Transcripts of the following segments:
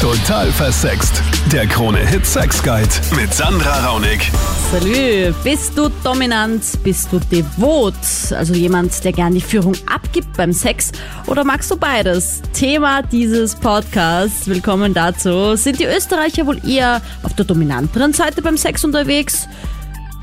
Total versext. Der Krone-Hit Sex Guide mit Sandra Raunig. Salü, bist du dominant, bist du devot, also jemand, der gern die Führung abgibt beim Sex oder magst du beides? Thema dieses Podcasts, willkommen dazu. Sind die Österreicher wohl eher auf der dominanteren Seite beim Sex unterwegs?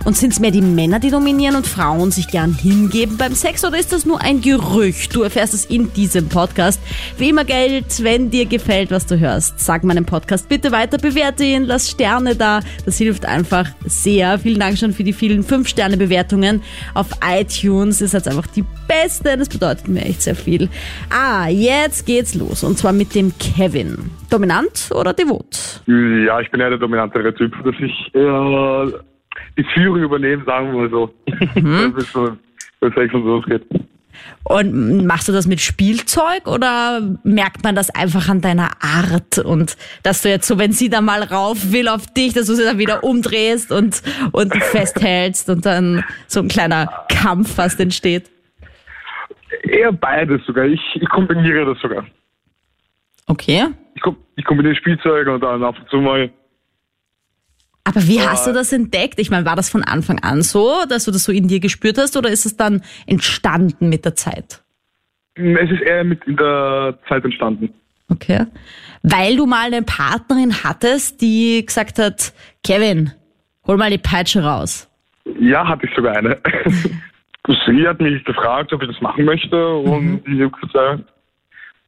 Und sind es mehr die Männer, die dominieren und Frauen sich gern hingeben beim Sex oder ist das nur ein Gerücht? Du erfährst es in diesem Podcast. Wie immer Geld, wenn dir gefällt, was du hörst. Sag meinen Podcast bitte weiter, bewerte ihn, lass Sterne da. Das hilft einfach sehr. Vielen Dank schon für die vielen 5-Sterne-Bewertungen auf iTunes. Ist jetzt einfach die beste. Das bedeutet mir echt sehr viel. Ah, jetzt geht's los. Und zwar mit dem Kevin. Dominant oder devot? Ja, ich bin eher der dominantere Typ, dass ich eher die Führung übernehme, sagen wir mal so. Mhm. Bis so bis Sex und losgeht. Und machst du das mit Spielzeug oder merkt man das einfach an deiner Art und dass du jetzt so, wenn sie da mal rauf will auf dich, dass du sie dann wieder umdrehst und, und festhältst und dann so ein kleiner Kampf fast entsteht? Eher beides sogar. Ich, ich kombiniere das sogar. Okay. Ich, ich kombiniere Spielzeug und dann ab und zu mal. Aber wie hast du das entdeckt? Ich meine, war das von Anfang an so, dass du das so in dir gespürt hast oder ist es dann entstanden mit der Zeit? Es ist eher mit in der Zeit entstanden. Okay. Weil du mal eine Partnerin hattest, die gesagt hat, Kevin, hol mal die Peitsche raus. Ja, hatte ich sogar eine. Sie hat mich gefragt, ob ich das machen möchte und ich habe gesagt,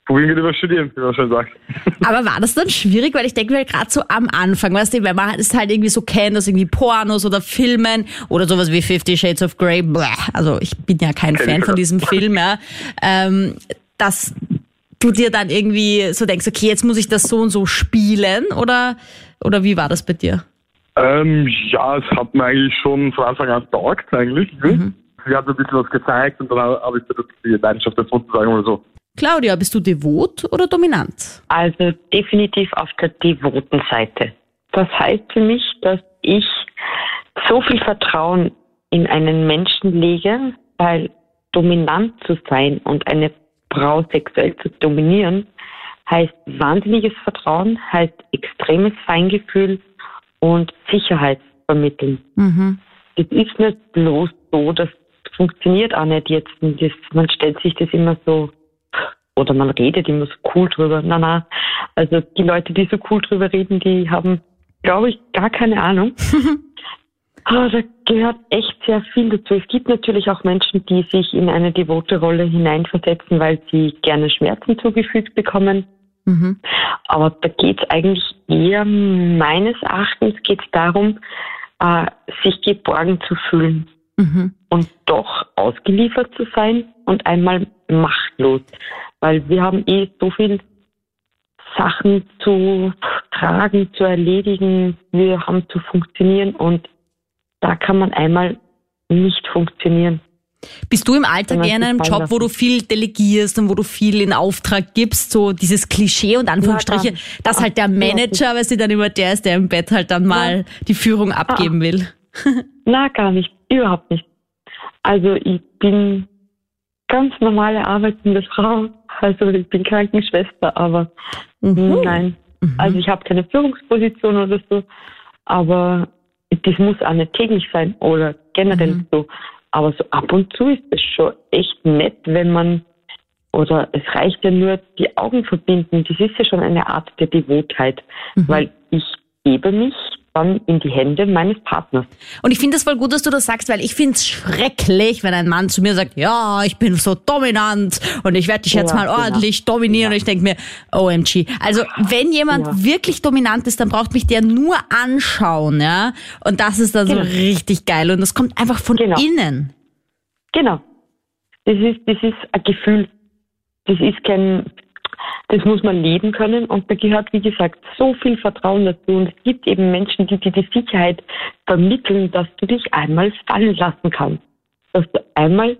probieren wir über studieren, wie man schon sagt. Aber war das dann schwierig? Weil ich denke mir gerade so am Anfang, weißt du, wenn man es halt irgendwie so kennt, aus irgendwie Pornos oder Filmen oder sowas wie Fifty Shades of Grey, bleh, also ich bin ja kein Fan von diesem Film, ja, ähm, dass du dir dann irgendwie so denkst, okay, jetzt muss ich das so und so spielen oder, oder wie war das bei dir? Ähm, ja, es hat mir eigentlich schon von Anfang an taugt eigentlich. Sie hat mir ein bisschen was gezeigt und dann habe ich die Leidenschaft gefunden, sagen wir mal so. Claudia, bist du devot oder dominant? Also definitiv auf der devoten Seite. Das heißt für mich, dass ich so viel Vertrauen in einen Menschen lege, weil dominant zu sein und eine Frau sexuell zu dominieren, heißt wahnsinniges Vertrauen, heißt extremes Feingefühl und Sicherheit vermitteln. Mhm. Es ist nicht bloß so, das funktioniert auch nicht jetzt. Das, man stellt sich das immer so, oder man redet immer so cool drüber. Na, na. Also die Leute, die so cool drüber reden, die haben, glaube ich, gar keine Ahnung. Aber da gehört echt sehr viel dazu. Es gibt natürlich auch Menschen, die sich in eine devote Rolle hineinversetzen, weil sie gerne Schmerzen zugefügt bekommen. Mhm. Aber da geht es eigentlich eher, meines Erachtens geht es darum, äh, sich geborgen zu fühlen Mhm. und doch ausgeliefert zu sein und einmal machtlos. Weil wir haben eh so viel Sachen zu tragen, zu erledigen, wir haben zu funktionieren und da kann man einmal nicht funktionieren. Bist du im Alltag eher in einem Job, wo du viel delegierst und wo du viel in Auftrag gibst, so dieses Klischee und Anführungsstriche, nicht. dass halt der Manager, weil sie dann immer der ist, der im Bett halt dann mal die Führung abgeben will? Na, gar nicht, überhaupt nicht. Also ich bin ganz normale arbeitende Frau. Also ich bin Krankenschwester, aber Mhm. nein. Also ich habe keine Führungsposition oder so, aber das muss auch nicht täglich sein oder generell Mhm. so. Aber so ab und zu ist es schon echt nett, wenn man oder es reicht ja nur die Augen verbinden. Das ist ja schon eine Art der Devotheit, Mhm. weil ich gebe mich dann in die Hände meines Partners. Und ich finde es voll gut, dass du das sagst, weil ich finde es schrecklich, wenn ein Mann zu mir sagt, ja, ich bin so dominant und ich werde dich jetzt Ja, mal genau. ordentlich dominieren. Und ich denke mir, OMG. Also wenn jemand Ja. wirklich dominant ist, dann braucht mich der nur anschauen, ja. Und das ist dann Genau. so richtig geil. Und das kommt einfach von Genau. innen. Genau. Das ist, das ist ein Gefühl. Das ist kein, das muss man leben können und da gehört, wie gesagt, so viel Vertrauen dazu. Und es gibt eben Menschen, die dir die Sicherheit vermitteln, dass du dich einmal fallen lassen kannst. Dass du einmal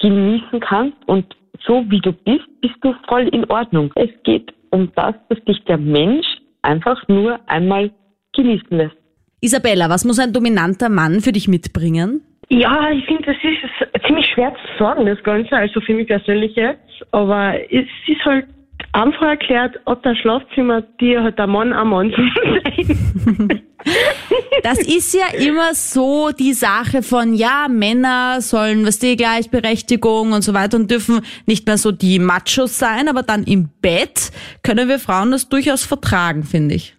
genießen kannst und so wie du bist, bist du voll in Ordnung. Es geht um das, dass dich der Mensch einfach nur einmal genießen lässt. Isabella, was muss ein dominanter Mann für dich mitbringen? Ja, ich finde, das ist ziemlich schwer zu sagen, das Ganze, also für mich persönlich jetzt. Aber es ist halt einfach erklärt, ob das Schlafzimmer dir hat der Mann am Mann sein. Das ist ja immer so die Sache von, ja, Männer sollen, was die Gleichberechtigung und so weiter und dürfen nicht mehr so die Machos sein, aber dann im Bett können wir Frauen das durchaus vertragen, finde ich.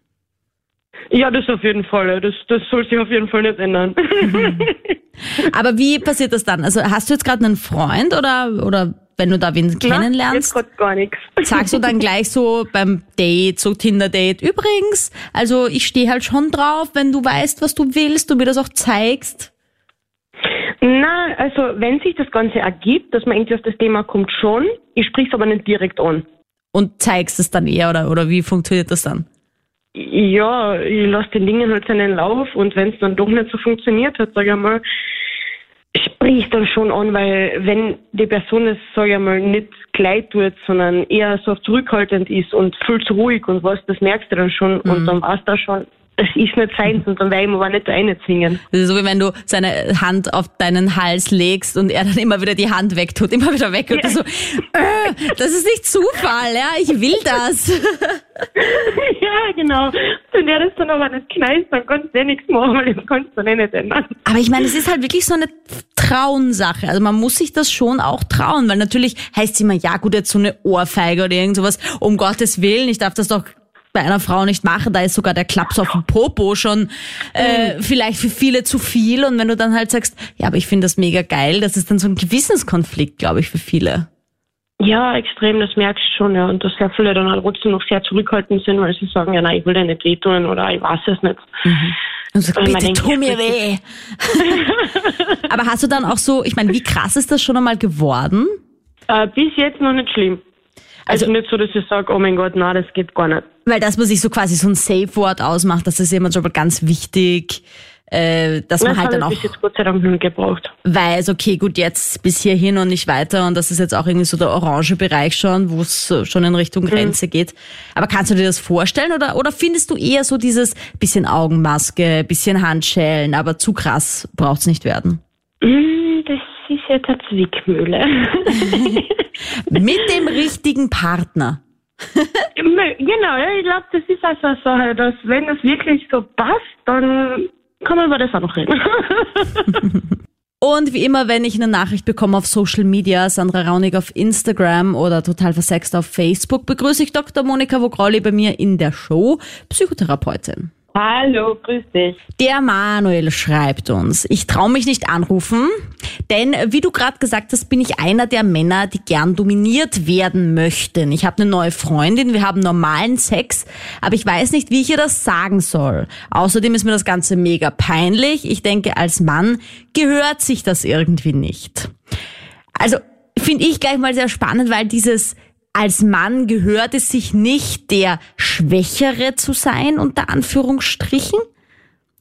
Ja, das auf jeden Fall. Das, das soll sich auf jeden Fall nicht ändern. Aber wie passiert das dann? Also hast du jetzt gerade einen Freund oder, oder wenn du da wen Jetzt kennenlernst, gar nichts. sagst du dann gleich so beim Date, so Tinder-Date, übrigens, also ich stehe halt schon drauf, wenn du weißt, was du willst, du mir das auch zeigst. Na, also wenn sich das Ganze ergibt, dass man irgendwie auf das Thema kommt, schon. Ich sprich's aber nicht direkt an. Und zeigst es dann eher oder, oder wie funktioniert das dann? Ja, ich lasse den Dingen halt seinen Lauf und wenn es dann doch nicht so funktioniert hat, sag ich mal, sprich dann schon an, weil wenn die Person es, sag ich mal, nicht gleich tut, sondern eher so zurückhaltend ist und viel zu ruhig und was, das merkst du dann schon und dann weißt du schon, es ist nicht seins und dann werde ich mir aber nicht reinzwingen. Das ist so wie wenn du seine Hand auf deinen Hals legst und er dann immer wieder die Hand wegtut, immer wieder weg und du so, äh, das ist nicht Zufall, ja, ich will das. ja, genau. Wenn der das dann aber nicht knallt, dann kannst du eh nichts machen, weil das kannst du dann eh nicht ändern. Aber ich meine, es ist halt wirklich so eine Trauensache. Also man muss sich das schon auch trauen, weil natürlich heißt es immer, ja gut, jetzt so eine Ohrfeige oder irgend sowas, um Gottes Willen, ich darf das doch bei einer Frau nicht machen, da ist sogar der Klaps auf dem Popo schon äh, vielleicht für viele zu viel und wenn du dann halt sagst, ja, aber ich finde das mega geil, das ist dann so ein Gewissenskonflikt, glaube ich, für viele. Ja, extrem, das merkst du schon, ja. Und dass sehr viele dann halt trotzdem noch sehr zurückhaltend sind, weil sie sagen, ja, nein, ich will dir nicht wehtun oder ich weiß es nicht. Und so, Weil man bitte denkt, tu mir weh. aber hast du dann auch so, ich meine, wie krass ist das schon einmal geworden? Äh, bis jetzt noch nicht schlimm. Also, nicht so, dass ich sage, oh mein Gott, nein, das geht gar nicht. Weil dass man sich so quasi so ein Safe-Wort ausmacht, das ist immer schon mal ganz wichtig, äh, dass man Das halt dann auch weiß, okay, gut, jetzt bis hierhin und nicht weiter und das ist jetzt auch irgendwie so der orange Bereich schon, wo es schon in Mhm. Richtung Grenze geht. Aber kannst du dir das vorstellen oder, oder findest du eher so dieses bisschen Augenmaske, bisschen Handschellen, aber zu krass braucht's nicht werden? Mm, Das ist jetzt eine Zwickmühle. Mit dem richtigen Partner. Genau, ich glaube, das ist also eine Sache, dass wenn es wirklich so passt, dann kann man über das auch noch reden. Und wie immer, wenn ich eine Nachricht bekomme auf Social Media, Sandra Raunig auf Instagram oder total versext auf Facebook, begrüße ich Dr. Monika Vogrolli bei mir in der Show, Psychotherapeutin. Hallo, grüß dich. Der Manuel schreibt uns, ich traue mich nicht anrufen, denn wie du gerade gesagt hast, bin ich einer der Männer, die gern dominiert werden möchten. Ich habe eine neue Freundin, wir haben normalen Sex, aber ich weiß nicht, wie ich ihr das sagen soll. Außerdem ist mir das Ganze mega peinlich. Ich denke, als Mann gehört sich das irgendwie nicht. Also finde ich gleich mal sehr spannend, weil dieses als Mann gehört es sich nicht, der Schwächere zu sein, unter Anführungsstrichen.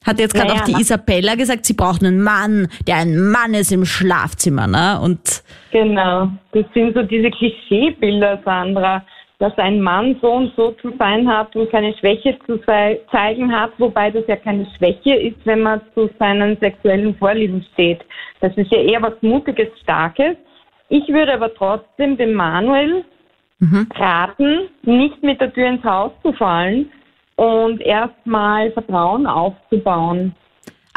Hat jetzt gerade Naja, auch die Isabella gesagt, sie braucht einen Mann, der ein Mann ist im Schlafzimmer, ne? Und Genau, das sind so diese Klischeebilder, Sandra, dass ein Mann so und so zu sein hat und keine Schwäche zu zei- zeigen hat, wobei das ja keine Schwäche ist, wenn man zu seinen sexuellen Vorlieben steht. Das ist ja eher was Mutiges, Starkes. Ich würde aber trotzdem dem Manuel raten, nicht mit der Tür ins Haus zu fallen und erstmal Vertrauen aufzubauen.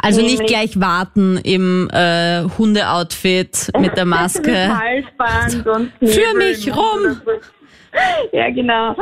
also nicht gleich warten im äh, Hundeoutfit mit der Maske. Halsband und Für mich rum. Ja, genau.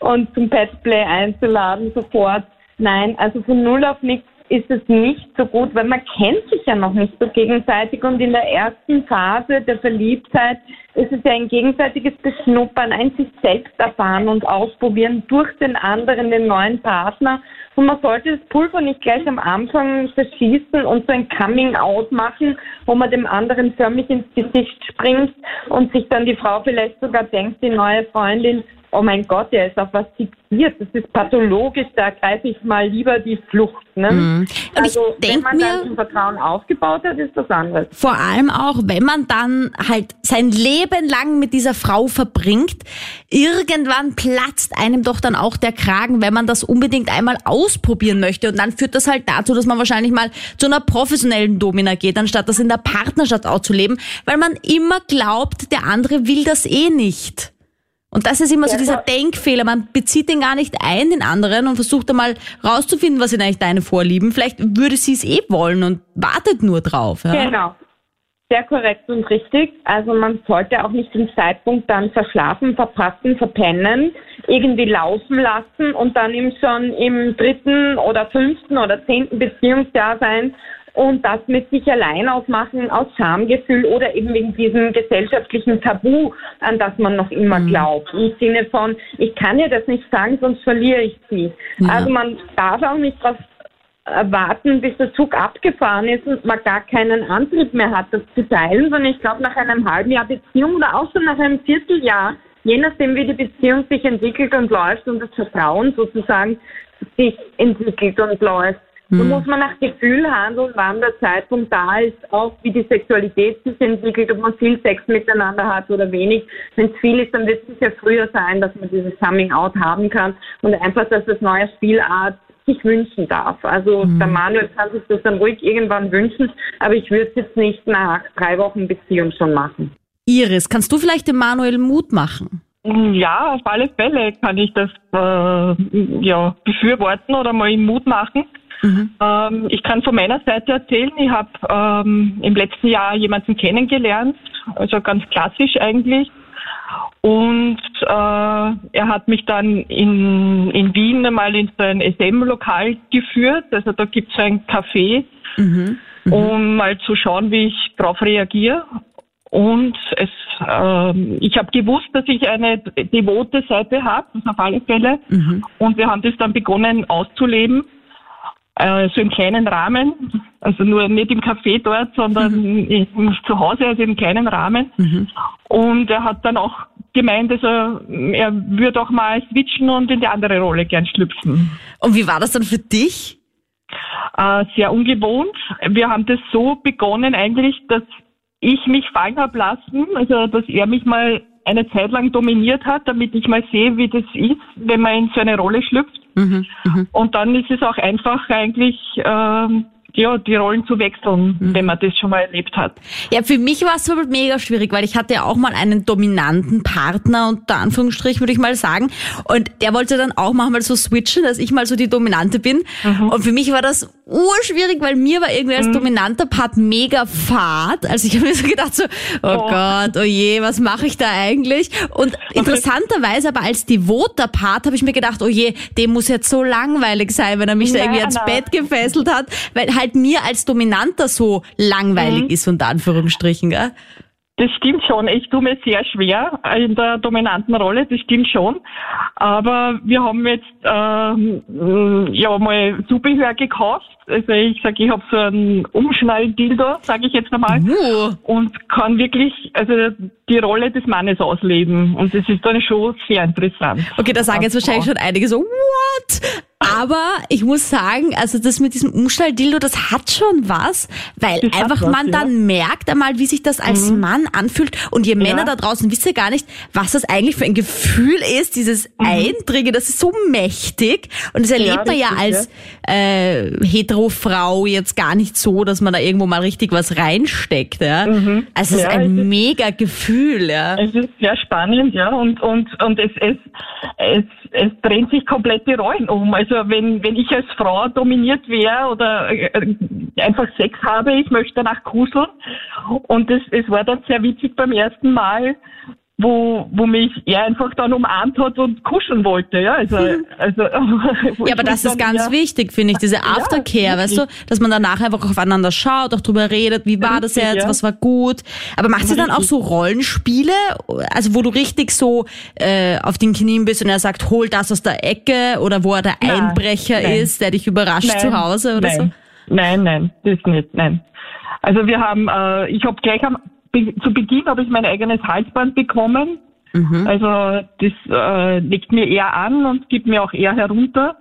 Und zum Petplay einzuladen sofort. Nein, also von null auf nichts ist es nicht so gut, weil man kennt sich ja noch nicht so gegenseitig und in der ersten Phase der Verliebtheit ist es ja ein gegenseitiges Beschnuppern, ein sich selbst erfahren und ausprobieren durch den anderen, den neuen Partner. Und man sollte das Pulver nicht gleich am Anfang verschießen und so ein Coming-out machen, wo man dem anderen förmlich ins Gesicht springt und sich dann die Frau vielleicht sogar denkt, die neue Freundin, oh mein Gott, der ist auf was fixiert, das ist pathologisch, da ergreife ich mal lieber die Flucht. Ne? Mhm. Also wenn man mir- dann Vertrauen aufgebaut hat, ist das anderes. Vor allem auch, wenn man dann halt sein Leben lang mit dieser Frau verbringt, irgendwann platzt einem doch dann auch der Kragen, wenn man das unbedingt einmal ausprobieren möchte. Und dann führt das halt dazu, dass man wahrscheinlich mal zu einer professionellen Domina geht, anstatt das in der Partnerschaft auch zu leben, weil man immer glaubt, der andere will das eh nicht. Und das ist immer so dieser ja. Denkfehler. Man bezieht den gar nicht ein, den anderen, und versucht einmal rauszufinden, was sind eigentlich deine Vorlieben. Vielleicht würde sie es eh wollen und wartet nur drauf. Ja? Genau. Sehr korrekt und richtig. Also man sollte auch nicht den Zeitpunkt dann verschlafen, verpassen, verpennen, irgendwie laufen lassen und dann eben schon im dritten oder fünften oder zehnten Beziehungsjahr sein und das mit sich allein ausmachen aus Schamgefühl oder eben wegen diesem gesellschaftlichen Tabu, an das man noch immer glaubt. Im Sinne von, ich kann ihr das nicht sagen, sonst verliere ich sie. Ja. Also man darf auch nicht darauf warten, bis der Zug abgefahren ist und man gar keinen Antrieb mehr hat, das zu teilen, sondern ich glaube, nach einem halben Jahr Beziehung oder auch schon nach einem Vierteljahr, je nachdem, wie die Beziehung sich entwickelt und läuft und das Vertrauen sozusagen sich entwickelt und läuft. So muss man nach Gefühl handeln, wann der Zeitpunkt da ist, auch wie die Sexualität sich entwickelt, ob man viel Sex miteinander hat oder wenig. Wenn es viel ist, dann wird es sicher früher sein, dass man dieses Coming Out haben kann und einfach, dass das neue Spielart sich wünschen darf. Also der Manuel kann sich das dann ruhig irgendwann wünschen, aber ich würde es jetzt nicht nach drei Wochen Beziehung schon machen. Iris, kannst du vielleicht dem Manuel Mut machen? Ja, auf alle Fälle kann ich das äh, ja, befürworten oder mal ihm Mut machen. Ähm, ich kann von meiner Seite erzählen, ich habe ähm, im letzten Jahr jemanden kennengelernt, also ganz klassisch eigentlich. Und äh, er hat mich dann in, in Wien einmal in so ein SM-Lokal geführt. Also da gibt es ein Café, um mal zu schauen, wie ich darauf reagiere. Und es, ähm, ich habe gewusst, dass ich eine devote Seite habe, das auf alle Fälle. Und wir haben das dann begonnen auszuleben, äh, so im kleinen Rahmen, also nur nicht im Café dort, sondern im, zu Hause, also im kleinen Rahmen. Und er hat dann auch gemeint, also er würde auch mal switchen und in die andere Rolle gern schlüpfen. Und wie war das dann für dich? Äh, sehr ungewohnt. Wir haben das so begonnen eigentlich, dass ich mich fallen habe lassen, also dass er mich mal eine Zeit lang dominiert hat, damit ich mal sehe, wie das ist, wenn man in so eine Rolle schlüpft. Und dann ist es auch einfach eigentlich, ähm, ja, die Rollen zu wechseln, wenn man das schon mal erlebt hat. Ja, für mich war es zum Beispiel mega schwierig, weil ich hatte ja auch mal einen dominanten Partner, unter Anführungsstrich würde ich mal sagen. Und der wollte dann auch manchmal so switchen, dass ich mal so die Dominante bin. Und für mich war das urschwierig, weil mir war irgendwie als dominanter Part mega fad. Also ich habe mir so gedacht so, oh, Oh. Gott, oh je, was mache ich da eigentlich? Und interessanterweise aber als devoter Part habe ich mir gedacht, oh je, dem muss jetzt so langweilig sein, wenn er mich da irgendwie Nein, ans nein. Bett gefesselt hat, weil halt mir als Dominanter so langweilig Mhm. ist, unter Anführungsstrichen, gell? Das stimmt schon. Ich tue mir sehr schwer in der dominanten Rolle, das stimmt schon. Aber wir haben jetzt ähm, ja mal Zubehör gekauft. Also ich sage, ich habe so einen Umschnall-Dildo, sage ich jetzt einmal. Uh. Und kann wirklich also die Rolle des Mannes ausleben. Und das ist dann schon sehr interessant. Okay, da sagen jetzt wahrscheinlich schon einige so, what? Aber ich muss sagen, also das mit diesem Umschnall-Dildo, das hat schon was, weil Das einfach was, man ja. Mhm. dann merkt einmal, wie sich das als Mann anfühlt. Und ihr Männer da draußen wisst ja gar nicht, was das eigentlich für ein Gefühl ist, dieses Eindringe, das ist so mächtig. Und das erlebt Mhm. Ja, man ja als äh, Hetero-Frau jetzt gar nicht so, dass man da irgendwo mal richtig was reinsteckt. Ja? Also es ist Mhm. Ja, ein es ist- mega Gefühl. Ja? Es ist sehr spannend, ja, und, und, und es, es, es, es drehen sich komplett die Rollen um. Also wenn, wenn ich als Frau dominiert wäre oder äh, einfach Sex habe, ich möchte danach kuseln. Und es, es war dann sehr witzig beim ersten Mal, wo, wo mich er einfach dann umarmt hat und kuscheln wollte, ja. Also, also, Ja, aber das ist ganz wichtig, finde ich, diese Aftercare, weißt du, dass man danach einfach aufeinander schaut, auch drüber redet, wie war das Richtig, jetzt, ja. was war gut. Aber macht sie dann auch so Rollenspiele, also wo du richtig so äh, auf den Knien bist und er sagt, hol das aus der Ecke oder wo er der Nein, Einbrecher nein. ist, der dich überrascht zu Hause oder nein, Nein, nein, das nicht, nein. Also wir haben, äh, ich habe gleich am, be, zu Beginn habe ich mein eigenes Halsband bekommen. Also das äh, legt mir eher an und gibt mir auch eher herunter.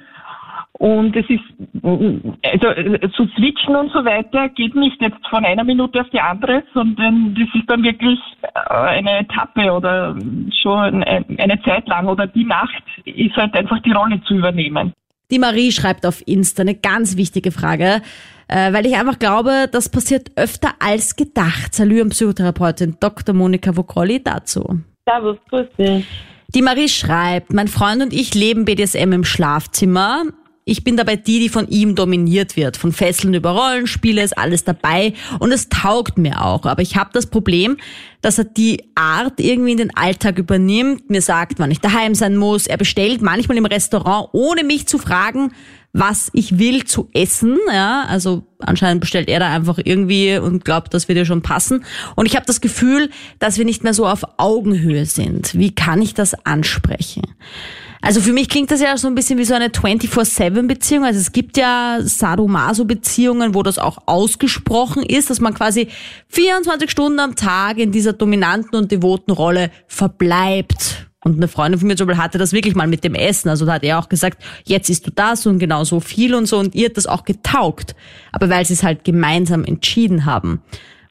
Und es ist, also äh, zu switchen und so weiter geht nicht jetzt von einer Minute auf die andere, sondern das ist dann wirklich äh, eine Etappe oder schon eine, eine Zeit lang oder die Nacht ist halt einfach die Rolle zu übernehmen. Die Marie schreibt auf Insta eine ganz wichtige Frage, äh, weil ich einfach glaube, das passiert öfter als gedacht. Salü und Psychotherapeutin Dr. Monika Vokolli dazu. Servus, grüß dich. Die Marie schreibt, mein Freund und ich leben BDSM im Schlafzimmer. Ich bin dabei die, die von ihm dominiert wird. Von Fesseln über Rollenspiele ist alles dabei und es taugt mir auch. Aber ich habe das Problem, dass er die Art irgendwie in den Alltag übernimmt, mir sagt, wann ich daheim sein muss. Er bestellt manchmal im Restaurant, ohne mich zu fragen, was ich will zu essen. Ja, also anscheinend bestellt er da einfach irgendwie und glaubt, das wird ja schon passen. Und ich habe das Gefühl, dass wir nicht mehr so auf Augenhöhe sind. Wie kann ich das ansprechen? Also für mich klingt das ja so ein bisschen wie so eine 24-7-Beziehung. Also es gibt ja Sadomaso-Beziehungen, wo das auch ausgesprochen ist, dass man quasi 24 Stunden am Tag in dieser dominanten und devoten Rolle verbleibt. Und eine Freundin von mir zum Beispiel hatte das wirklich mal mit dem Essen. Also da hat er auch gesagt, jetzt isst du das und genau so viel und so. Und ihr hat das auch getaugt. Aber weil sie es halt gemeinsam entschieden haben.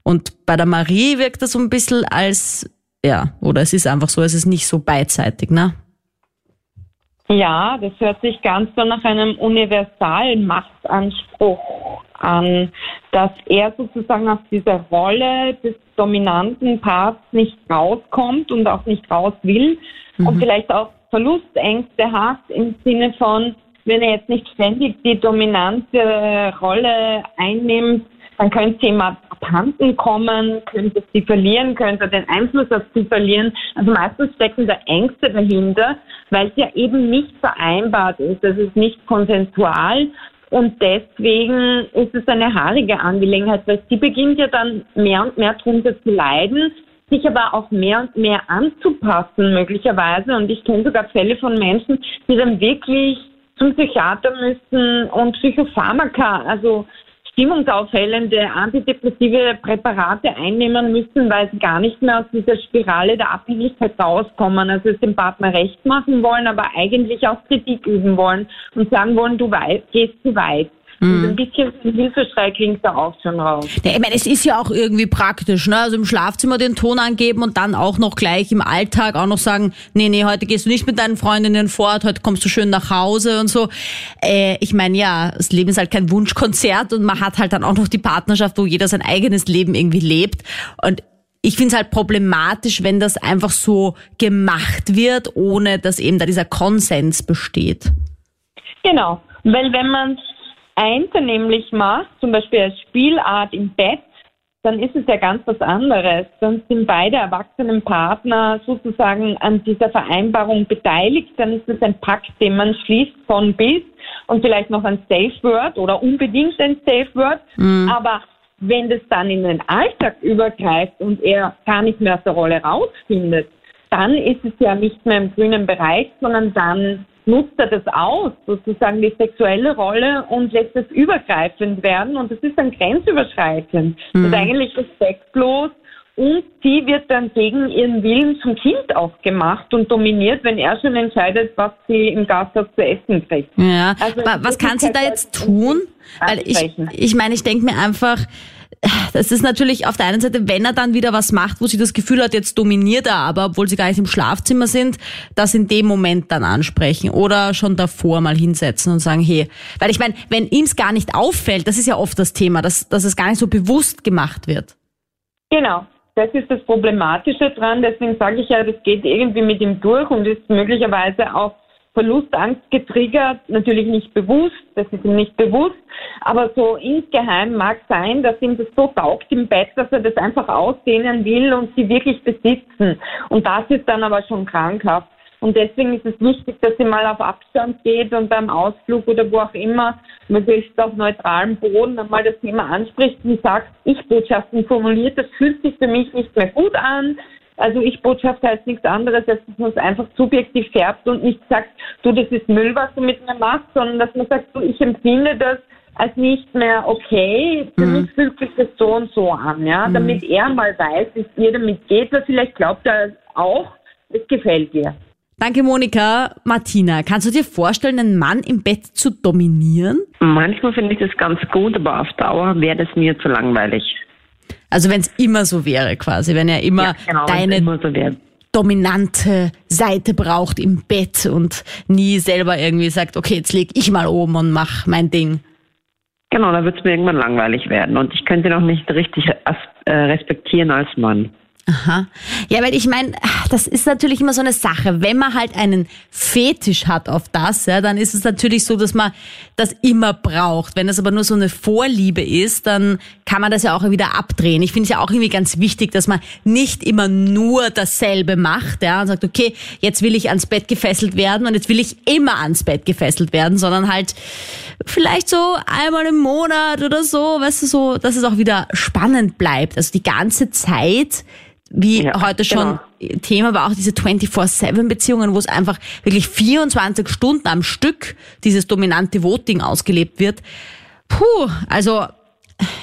Und bei der Marie wirkt das so ein bisschen als, ja, oder es ist einfach so, es ist nicht so beidseitig, ne? Ja, das hört sich ganz so nach einem universalen Machtanspruch an, dass er sozusagen aus dieser Rolle des dominanten Parts nicht rauskommt und auch nicht raus will mhm. und vielleicht auch Verlustängste hat im Sinne von, wenn er jetzt nicht ständig die dominante Rolle einnimmt, dann könnte jemand abhanden kommen, könnte sie verlieren, könnte den Einfluss auf sie verlieren. Also meistens stecken da Ängste dahinter, weil es ja eben nicht vereinbart ist. Das ist nicht konsensual. Und deswegen ist es eine haarige Angelegenheit, weil sie beginnt ja dann mehr und mehr darunter zu leiden, sich aber auch mehr und mehr anzupassen möglicherweise. Und ich kenne sogar Fälle von Menschen, die dann wirklich zum Psychiater müssen und Psychopharmaka, also stimmungsaufhellende antidepressive Präparate einnehmen müssen, weil sie gar nicht mehr aus dieser Spirale der Abhängigkeit rauskommen. Also es dem Partner recht machen wollen, aber eigentlich auch Kritik üben wollen und sagen wollen, du gehst zu weit. Mhm. ein bisschen Hilfeschrei klingt da auch schon raus. Ja, ich meine, es ist ja auch irgendwie praktisch, ne? Also im Schlafzimmer den Ton angeben und dann auch noch gleich im Alltag auch noch sagen, nee, nee, heute gehst du nicht mit deinen Freundinnen fort, heute kommst du schön nach Hause und so. Äh, ich meine, ja, das Leben ist halt kein Wunschkonzert und man hat halt dann auch noch die Partnerschaft, wo jeder sein eigenes Leben irgendwie lebt. Und ich finde es halt problematisch, wenn das einfach so gemacht wird, ohne dass eben da dieser Konsens besteht. Genau, weil wenn man einvernehmlich macht, zum Beispiel als Spielart im Bett, dann ist es ja ganz was anderes. Dann sind beide erwachsenen Partner sozusagen an dieser Vereinbarung beteiligt. Dann ist es ein Pakt, den man schließt von bis und vielleicht noch ein Safe Word oder unbedingt ein Safe Word. Mhm. Aber wenn das dann in den Alltag übergreift und er gar nicht mehr aus der Rolle rausfindet, dann ist es ja nicht mehr im grünen Bereich, sondern dann nutzt er das aus, sozusagen die sexuelle Rolle und lässt es übergreifend werden und das ist dann grenzüberschreitend. Mhm. Das ist eigentlich respektlos und sie wird dann gegen ihren Willen zum Kind auch gemacht und dominiert, wenn er schon entscheidet, was sie im Gasthaus zu essen kriegt. Ja, also, was kann sie da jetzt tun? Weil ich, ich meine, ich denke mir einfach, das ist natürlich auf der einen Seite, wenn er dann wieder was macht, wo sie das Gefühl hat, jetzt dominiert er aber, obwohl sie gar nicht im Schlafzimmer sind, das in dem Moment dann ansprechen oder schon davor mal hinsetzen und sagen, hey, weil ich meine, wenn ihm es gar nicht auffällt, das ist ja oft das Thema, dass, dass es gar nicht so bewusst gemacht wird. Genau. Das ist das Problematische dran. Deswegen sage ich ja, das geht irgendwie mit ihm durch und ist möglicherweise auch Verlustangst getriggert, natürlich nicht bewusst, das ist ihm nicht bewusst, aber so insgeheim mag sein, dass ihm das so taugt im Bett, dass er das einfach ausdehnen will und sie wirklich besitzen. Und das ist dann aber schon krankhaft. Und deswegen ist es wichtig, dass sie mal auf Abstand geht und beim Ausflug oder wo auch immer, möglichst auf neutralem Boden einmal das Thema anspricht und sagt, Ich-Botschaften formuliert, das fühlt sich für mich nicht mehr gut an, also Ich-Botschaft heißt nichts anderes, als dass man es einfach subjektiv färbt und nicht sagt, du, das ist Müll, was du mit mir machst, sondern dass man sagt, du, ich empfinde das als nicht mehr okay, für mhm. mich fühlt sich das so und so an, ja, mhm. damit er mal weiß, wie es ihr damit geht, weil vielleicht glaubt er auch, es gefällt ihr. Danke, Monika. Martina, kannst du dir vorstellen, einen Mann im Bett zu dominieren? Manchmal finde ich das ganz gut, aber auf Dauer wäre das mir zu langweilig. Also wenn es immer so wäre quasi, wenn er immer ja, genau, deine immer so dominante Seite braucht im Bett und nie selber irgendwie sagt, okay, jetzt leg ich mal oben und mach mein Ding. Genau, da wird es mir irgendwann langweilig werden und ich könnte noch nicht richtig äh, respektieren als Mann. Aha. Ja, weil ich meine, das ist natürlich immer so eine Sache. Wenn man halt einen Fetisch hat auf das, ja, dann ist es natürlich so, dass man das immer braucht. Wenn das aber nur so eine Vorliebe ist, dann kann man das ja auch wieder abdrehen. Ich finde es ja auch irgendwie ganz wichtig, dass man nicht immer nur dasselbe macht, ja, und sagt, okay, jetzt will ich ans Bett gefesselt werden und jetzt will ich immer ans Bett gefesselt werden, sondern halt vielleicht so einmal im Monat oder so, weißt du, so, dass es auch wieder spannend bleibt. Also die ganze Zeit wie Ja, heute schon genau. Thema war auch diese 24-7-Beziehungen, wo es einfach wirklich 24 Stunden am Stück dieses dominante Voting ausgelebt wird. Puh, also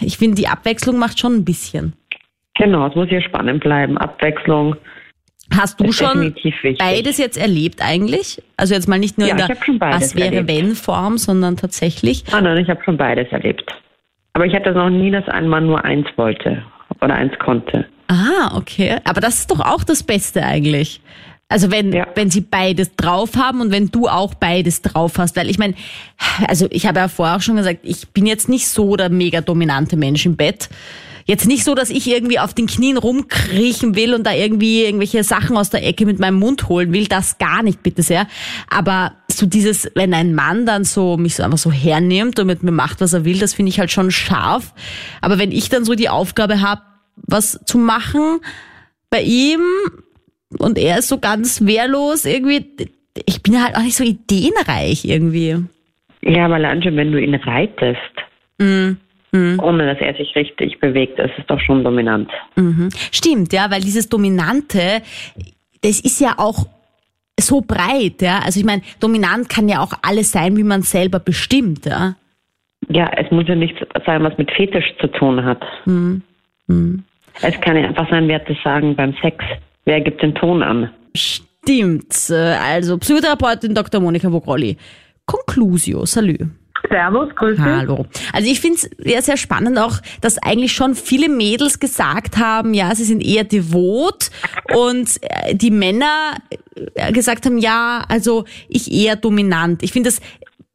ich finde, die Abwechslung macht schon ein bisschen. Genau, es muss ja spannend bleiben. Abwechslung. Hast du schon beides jetzt erlebt eigentlich? Also jetzt mal nicht nur Ja, in der hab schon beides Was wäre erlebt. wenn Form, sondern tatsächlich. Ah, nein, ich habe schon beides erlebt. Aber ich hatte noch nie, dass ein Mann nur eins wollte oder eins konnte. Ah, okay. Aber das ist doch auch das Beste eigentlich. Also wenn, Ja. wenn sie beides drauf haben und wenn du auch beides drauf hast. Weil ich meine, also ich habe ja vorher auch schon gesagt, ich bin jetzt nicht so der mega dominante Mensch im Bett. Jetzt nicht so, dass ich irgendwie auf den Knien rumkriechen will und da irgendwie irgendwelche Sachen aus der Ecke mit meinem Mund holen will. Das gar nicht, bitte sehr. Aber so dieses, wenn ein Mann dann so mich so einfach so hernimmt und mit mir macht, was er will, das finde ich halt schon scharf. Aber wenn ich dann so die Aufgabe habe, was zu machen bei ihm und er ist so ganz wehrlos irgendwie, ich bin halt auch nicht so ideenreich irgendwie. Ja, aber schon, wenn du ihn reitest, Mhm. ohne dass er sich richtig bewegt, das ist doch schon dominant. Mhm. Stimmt, ja, weil dieses Dominante, das ist ja auch so breit, ja. Also ich meine, dominant kann ja auch alles sein, wie man selber bestimmt, ja. Ja, es muss ja nichts sein, was mit Fetisch zu tun hat. Mhm. Es kann ja einfach sein, wer hat das Sagen beim Sex. Wer gibt den Ton an? Stimmt. Also Psychotherapeutin Dr. Monika Vogrolli. Conclusio, salü. Servus, grüß dich. Hallo. Also ich finde es ja sehr spannend auch, dass eigentlich schon viele Mädels gesagt haben, ja, sie sind eher devot und äh, die Männer äh, gesagt haben, ja, also ich eher dominant. Ich finde das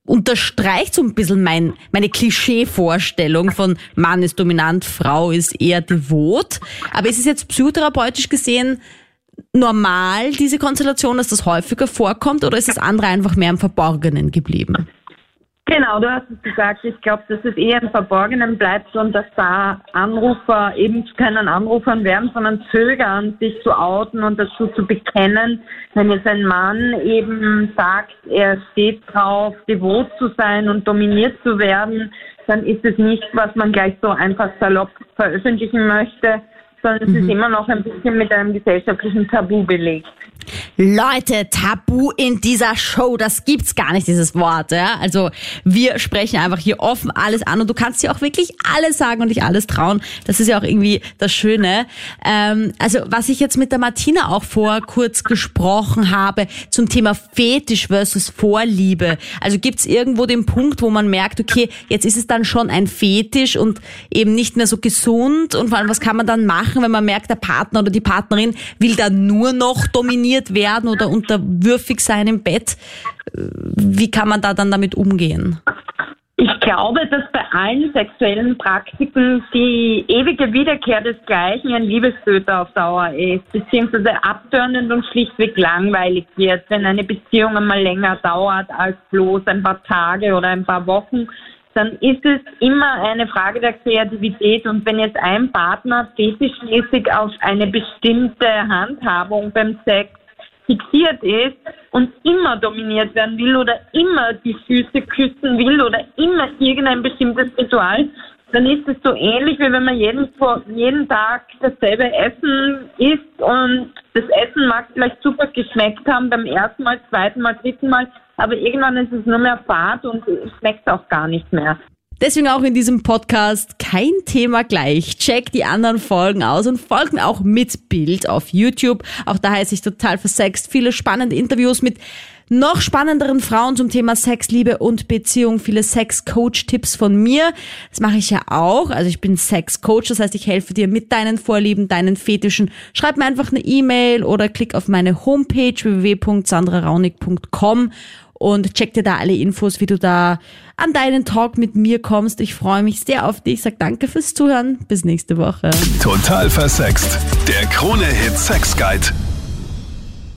unterstreicht so ein bisschen mein, meine Klischee-Vorstellung von Mann ist dominant, Frau ist eher devot. Aber ist es jetzt psychotherapeutisch gesehen normal, diese Konstellation, dass das häufiger vorkommt oder ist das andere einfach mehr im Verborgenen geblieben? Genau, du hast es gesagt. Ich glaube, dass es eher im Verborgenen bleibt und dass da Anrufer eben zu keinen Anrufern werden, sondern zögern, sich zu outen und dazu zu bekennen. Wenn jetzt ein Mann eben sagt, er steht drauf, devot zu sein und dominiert zu werden, dann ist es nicht, was man gleich so einfach salopp veröffentlichen möchte, sondern es ist immer noch ein bisschen mit einem gesellschaftlichen Tabu belegt. Leute, Tabu in dieser Show, das gibt's gar nicht, dieses Wort. Ja? Also wir sprechen einfach hier offen alles an und du kannst dir auch wirklich alles sagen und dich alles trauen. Das ist ja auch irgendwie das Schöne. Ähm, also was ich jetzt mit der Martina auch vor kurz gesprochen habe zum Thema Fetisch versus Vorliebe. Also gibt's irgendwo den Punkt, wo man merkt, okay, jetzt ist es dann schon ein Fetisch und eben nicht mehr so gesund und vor allem, was kann man dann machen, wenn man merkt, der Partner oder die Partnerin will dann nur noch dominiert werden oder unterwürfig sein im Bett. Wie kann man da dann damit umgehen? Ich glaube, dass bei allen sexuellen Praktiken die ewige Wiederkehr des Gleichen ein Liebestöter auf Dauer ist, beziehungsweise abtörnend und schlichtweg langweilig wird, wenn eine Beziehung einmal länger dauert als bloß ein paar Tage oder ein paar Wochen. Dann ist es immer eine Frage der Kreativität. Und wenn jetzt ein Partner fetischmäßig auf eine bestimmte Handhabung beim Sex fixiert ist und immer dominiert werden will oder immer die Füße küssen will oder immer irgendein bestimmtes Ritual, dann ist es so ähnlich, wie wenn man jeden, jeden Tag dasselbe Essen isst und das Essen mag vielleicht super geschmeckt haben beim ersten Mal, zweiten Mal, dritten Mal, aber irgendwann ist es nur mehr Fad und schmeckt auch gar nicht mehr. Deswegen auch in diesem Podcast kein Thema gleich. Check die anderen Folgen aus und folgt mir auch mit Bild auf YouTube. Auch da heiße ich total versext. Viele spannende Interviews mit noch spannenderen Frauen zum Thema Sex, Liebe und Beziehung. Viele Sex-Coach-Tipps von mir. Das mache ich ja auch. Also ich bin Sex-Coach. Das heißt, ich helfe dir mit deinen Vorlieben, deinen Fetischen. Schreib mir einfach eine E-Mail oder klick auf meine Homepage www.sandraraunig.com und check dir da alle Infos, wie du da an deinen Talk mit mir kommst. Ich freue mich sehr auf dich. Sag danke fürs Zuhören. Bis nächste Woche. Total versext. Der Krone-Hit Sex Guide.